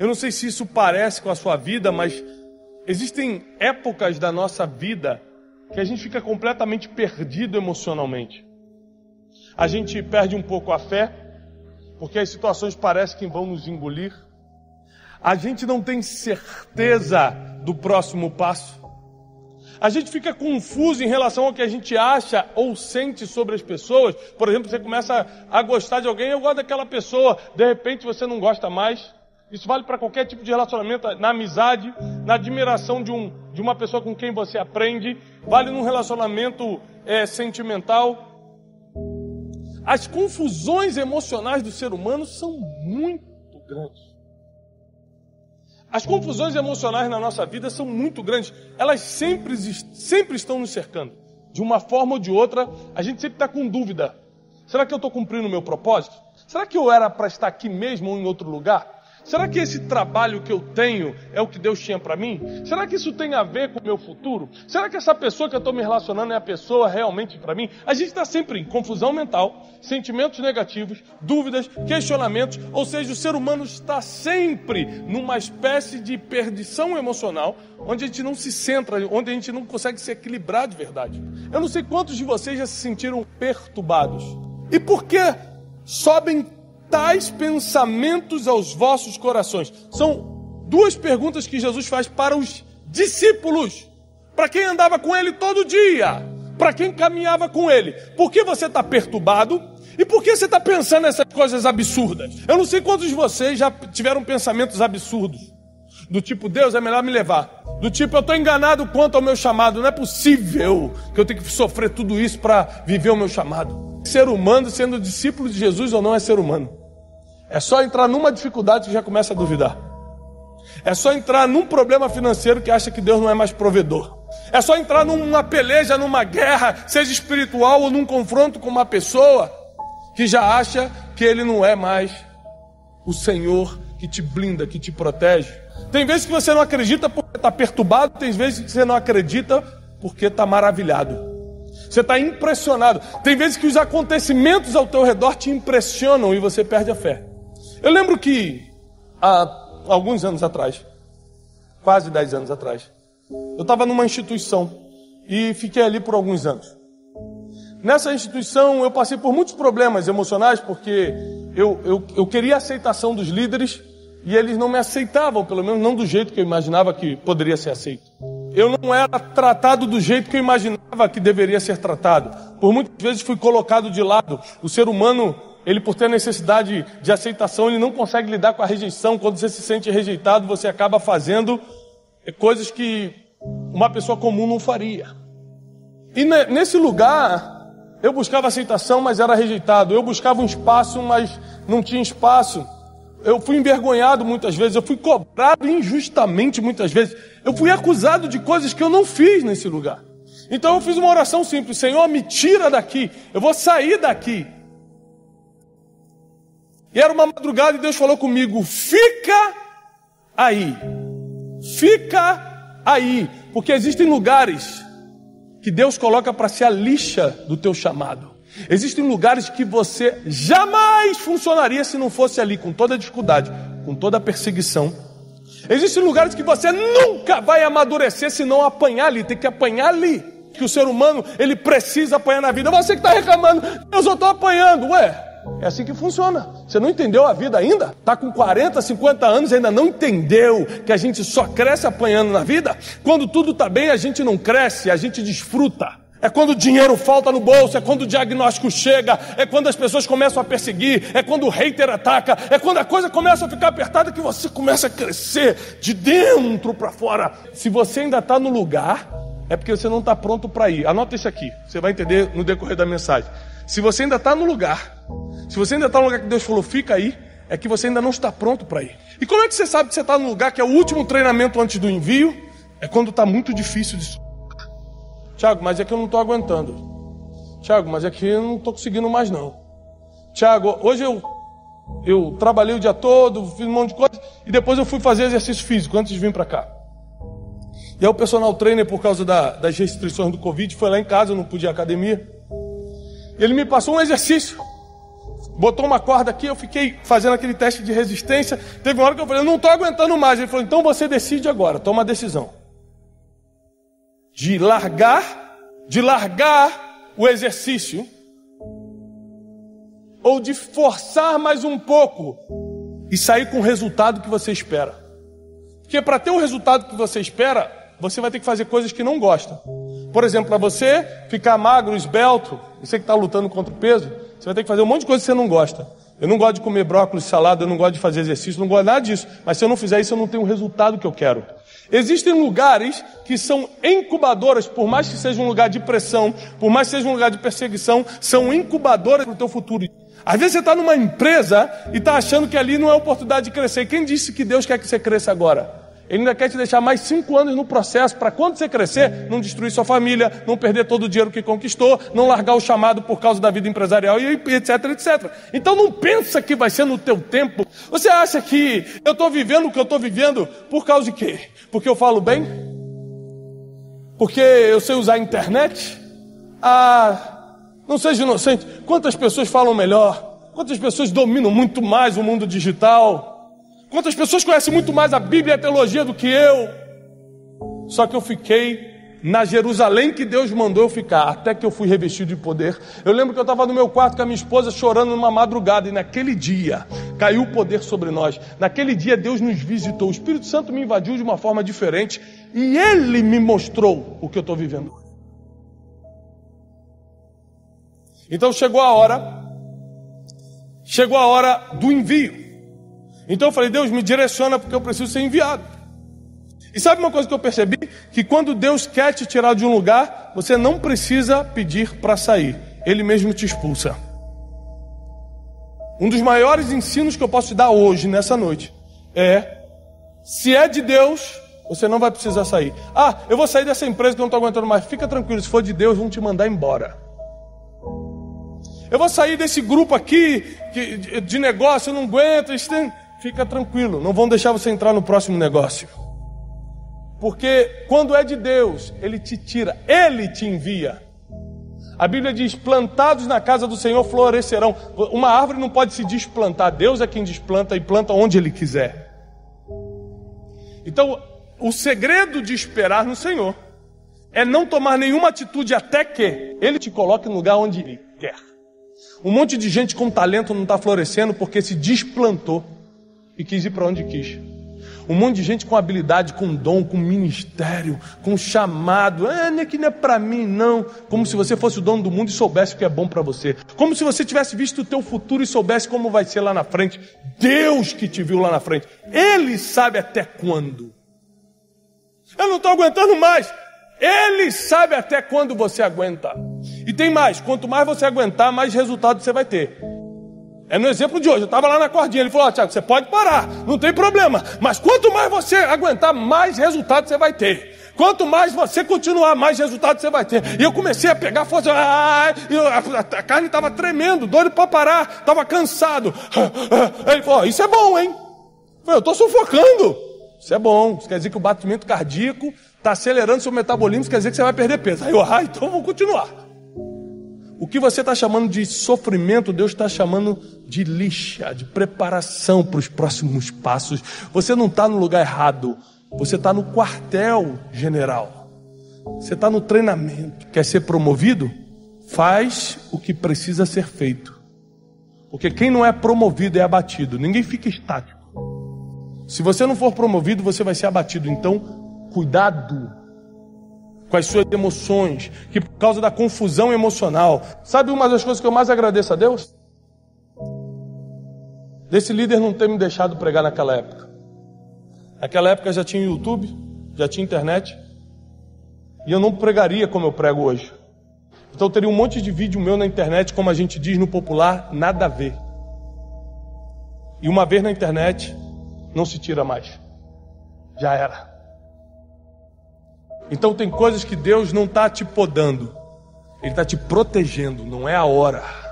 Eu não sei se isso parece com a sua vida, mas existem épocas da nossa vida que a gente fica completamente perdido emocionalmente. A gente perde um pouco a fé, porque as situações parecem que vão nos engolir. A gente não tem certeza do próximo passo. A gente fica confuso em relação ao que a gente acha ou sente sobre as pessoas. Por exemplo, você começa a gostar de alguém, eu gosto daquela pessoa, de repente você não gosta mais. Isso vale para qualquer tipo de relacionamento, na amizade, na admiração de, um, de uma pessoa com quem você aprende, vale num relacionamento é, sentimental. As confusões emocionais do ser humano são muito grandes. As confusões emocionais na nossa vida são muito grandes. Elas sempre, sempre estão nos cercando. De uma forma ou de outra, a gente sempre está com dúvida. Será que eu estou cumprindo o meu propósito? Será que eu era para estar aqui mesmo ou em outro lugar? Será que esse trabalho que eu tenho é o que Deus tinha para mim? Será que isso tem a ver com o meu futuro? Será que essa pessoa que eu estou me relacionando é a pessoa realmente para mim? A gente está sempre em confusão mental, sentimentos negativos, dúvidas, questionamentos, ou seja, o ser humano está sempre numa espécie de perdição emocional, onde a gente não se centra, onde a gente não consegue se equilibrar de verdade. Eu não sei quantos de vocês já se sentiram perturbados. E por que sobem tais pensamentos aos vossos corações? São duas perguntas que Jesus faz para os discípulos, para quem andava com ele todo dia, para quem caminhava com ele. Por que você está perturbado? E por que você está pensando nessas coisas absurdas? Eu não sei quantos de vocês já tiveram pensamentos absurdos. Do tipo, Deus é melhor me levar. Do tipo, eu estou enganado quanto ao meu chamado. Não é possível que eu tenha que sofrer tudo isso para viver o meu chamado. Ser humano, sendo discípulo de Jesus ou não, é ser humano. É só entrar numa dificuldade que já começa a duvidar. É só entrar num problema financeiro que acha que Deus não é mais provedor. É só entrar numa peleja, numa guerra, seja espiritual ou num confronto com uma pessoa que já acha que ele não é mais o Senhor que te blinda, que te protege. Tem vezes que você não acredita porque está perturbado, tem vezes que você não acredita porque está maravilhado. Você está impressionado. Tem vezes que os acontecimentos ao teu redor te impressionam e você perde a fé. Eu lembro que há alguns anos atrás, quase dez anos atrás, eu estava numa instituição e fiquei ali por alguns anos. Nessa instituição eu passei por muitos problemas emocionais porque eu, eu, eu queria a aceitação dos líderes e eles não me aceitavam, pelo menos não do jeito que eu imaginava que poderia ser aceito. Eu não era tratado do jeito que eu imaginava que deveria ser tratado. Por muitas vezes fui colocado de lado. O ser humano ele por ter necessidade de aceitação, ele não consegue lidar com a rejeição. Quando você se sente rejeitado, você acaba fazendo coisas que uma pessoa comum não faria. E nesse lugar, eu buscava aceitação, mas era rejeitado. Eu buscava um espaço, mas não tinha espaço. Eu fui envergonhado muitas vezes, eu fui cobrado injustamente muitas vezes. Eu fui acusado de coisas que eu não fiz nesse lugar. Então eu fiz uma oração simples: Senhor, me tira daqui. Eu vou sair daqui. E era uma madrugada e Deus falou comigo: fica aí, fica aí, porque existem lugares que Deus coloca para ser a lixa do teu chamado. Existem lugares que você jamais funcionaria se não fosse ali, com toda a dificuldade, com toda a perseguição. Existem lugares que você nunca vai amadurecer se não apanhar ali, tem que apanhar ali. Que o ser humano ele precisa apanhar na vida. Você que está reclamando, eu só estou apanhando, ué. É assim que funciona. Você não entendeu a vida ainda? Está com 40, 50 anos e ainda não entendeu que a gente só cresce apanhando na vida? Quando tudo está bem, a gente não cresce, a gente desfruta. É quando o dinheiro falta no bolso, é quando o diagnóstico chega, é quando as pessoas começam a perseguir, é quando o hater ataca, é quando a coisa começa a ficar apertada que você começa a crescer de dentro para fora. Se você ainda está no lugar, é porque você não está pronto para ir. Anota isso aqui, você vai entender no decorrer da mensagem. Se você ainda está no lugar, se você ainda está no lugar que Deus falou, fica aí, é que você ainda não está pronto para ir. E como é que você sabe que você está no lugar que é o último treinamento antes do envio? É quando está muito difícil de. Tiago, mas é que eu não estou aguentando. Tiago, mas é que eu não estou conseguindo mais não. Tiago, hoje eu, eu trabalhei o dia todo, fiz um monte de coisa, e depois eu fui fazer exercício físico antes de vir para cá. E aí o personal trainer, por causa da, das restrições do Covid, foi lá em casa, eu não podia ir à academia. Ele me passou um exercício. Botou uma corda aqui, eu fiquei fazendo aquele teste de resistência. Teve uma hora que eu falei, eu não estou aguentando mais. Ele falou, então você decide agora, toma a decisão. De largar, de largar o exercício, ou de forçar mais um pouco e sair com o resultado que você espera. Porque para ter o resultado que você espera, você vai ter que fazer coisas que não gosta. Por exemplo, para você ficar magro, esbelto, você que está lutando contra o peso, você vai ter que fazer um monte de coisa que você não gosta. Eu não gosto de comer brócolis, salada, eu não gosto de fazer exercício, não gosto nada disso. Mas se eu não fizer isso, eu não tenho o resultado que eu quero. Existem lugares que são incubadoras, por mais que seja um lugar de pressão, por mais que seja um lugar de perseguição, são incubadoras para o teu futuro. Às vezes você está numa empresa e está achando que ali não é oportunidade de crescer. Quem disse que Deus quer que você cresça agora? Ele ainda quer te deixar mais cinco anos no processo para quando você crescer, não destruir sua família, não perder todo o dinheiro que conquistou, não largar o chamado por causa da vida empresarial e etc, etc. Então não pensa que vai ser no teu tempo. Você acha que eu estou vivendo o que eu estou vivendo por causa de quê? Porque eu falo bem? Porque eu sei usar a internet? Ah, não seja inocente. Quantas pessoas falam melhor? Quantas pessoas dominam muito mais o mundo digital? Quantas pessoas conhecem muito mais a Bíblia e a teologia do que eu? Só que eu fiquei na Jerusalém que Deus mandou eu ficar, até que eu fui revestido de poder. Eu lembro que eu estava no meu quarto com a minha esposa chorando numa madrugada, e naquele dia caiu o poder sobre nós. Naquele dia Deus nos visitou, o Espírito Santo me invadiu de uma forma diferente e ele me mostrou o que eu estou vivendo. Então chegou a hora, chegou a hora do envio. Então eu falei, Deus, me direciona porque eu preciso ser enviado. E sabe uma coisa que eu percebi? Que quando Deus quer te tirar de um lugar, você não precisa pedir para sair, Ele mesmo te expulsa. Um dos maiores ensinos que eu posso te dar hoje, nessa noite, é: se é de Deus, você não vai precisar sair. Ah, eu vou sair dessa empresa que eu não estou aguentando mais. Fica tranquilo, se for de Deus, vão te mandar embora. Eu vou sair desse grupo aqui de, negócio, eu não aguento. Fica tranquilo, não vão deixar você entrar no próximo negócio. Porque quando é de Deus, Ele te tira, Ele te envia. A Bíblia diz: plantados na casa do Senhor florescerão. Uma árvore não pode se desplantar, Deus é quem desplanta e planta onde Ele quiser. Então, o segredo de esperar no Senhor é não tomar nenhuma atitude até que Ele te coloque no lugar onde Ele quer. Um monte de gente com talento não está florescendo porque se desplantou e quis ir para onde quis. Um monte de gente com habilidade, com dom, com ministério, com chamado. Ah, nem que não é para mim, não. Como se você fosse o dono do mundo e soubesse o que é bom para você. Como se você tivesse visto o teu futuro e soubesse como vai ser lá na frente. Deus que te viu lá na frente. Ele sabe até quando. Eu não estou aguentando mais. Ele sabe até quando você aguenta. E tem mais: quanto mais você aguentar, mais resultado você vai ter. É no exemplo de hoje. Eu estava lá na cordinha. Ele falou: oh, Tiago, você pode parar, não tem problema. Mas quanto mais você aguentar, mais resultado você vai ter. Quanto mais você continuar, mais resultado você vai ter. E eu comecei a pegar força. Ah, a, carne estava tremendo, doido para parar, estava cansado. Ele falou: oh, Isso é bom, hein? Eu falei: Eu estou sufocando. Isso é bom. Isso quer dizer que o batimento cardíaco está acelerando seu metabolismo. Isso quer dizer que você vai perder peso. Aí eu, ah, então eu vou continuar. O que você está chamando de sofrimento, Deus está chamando de lixa, de preparação para os próximos passos. Você não está no lugar errado, você está no quartel general. Você está no treinamento. Quer ser promovido? Faz o que precisa ser feito. Porque quem não é promovido é abatido. Ninguém fica estático. Se você não for promovido, você vai ser abatido. Então, cuidado com as suas emoções, que por causa da confusão emocional. Sabe uma das coisas que eu mais agradeço a Deus? Desse líder não ter me deixado pregar naquela época. Naquela época já tinha YouTube, já tinha internet, e eu não pregaria como eu prego hoje. Então teria um monte de vídeo meu na internet, como a gente diz no popular, nada a ver. E uma vez na internet, não se tira mais. Já era. Então tem coisas que Deus não está te podando, Ele está te protegendo, não é a hora.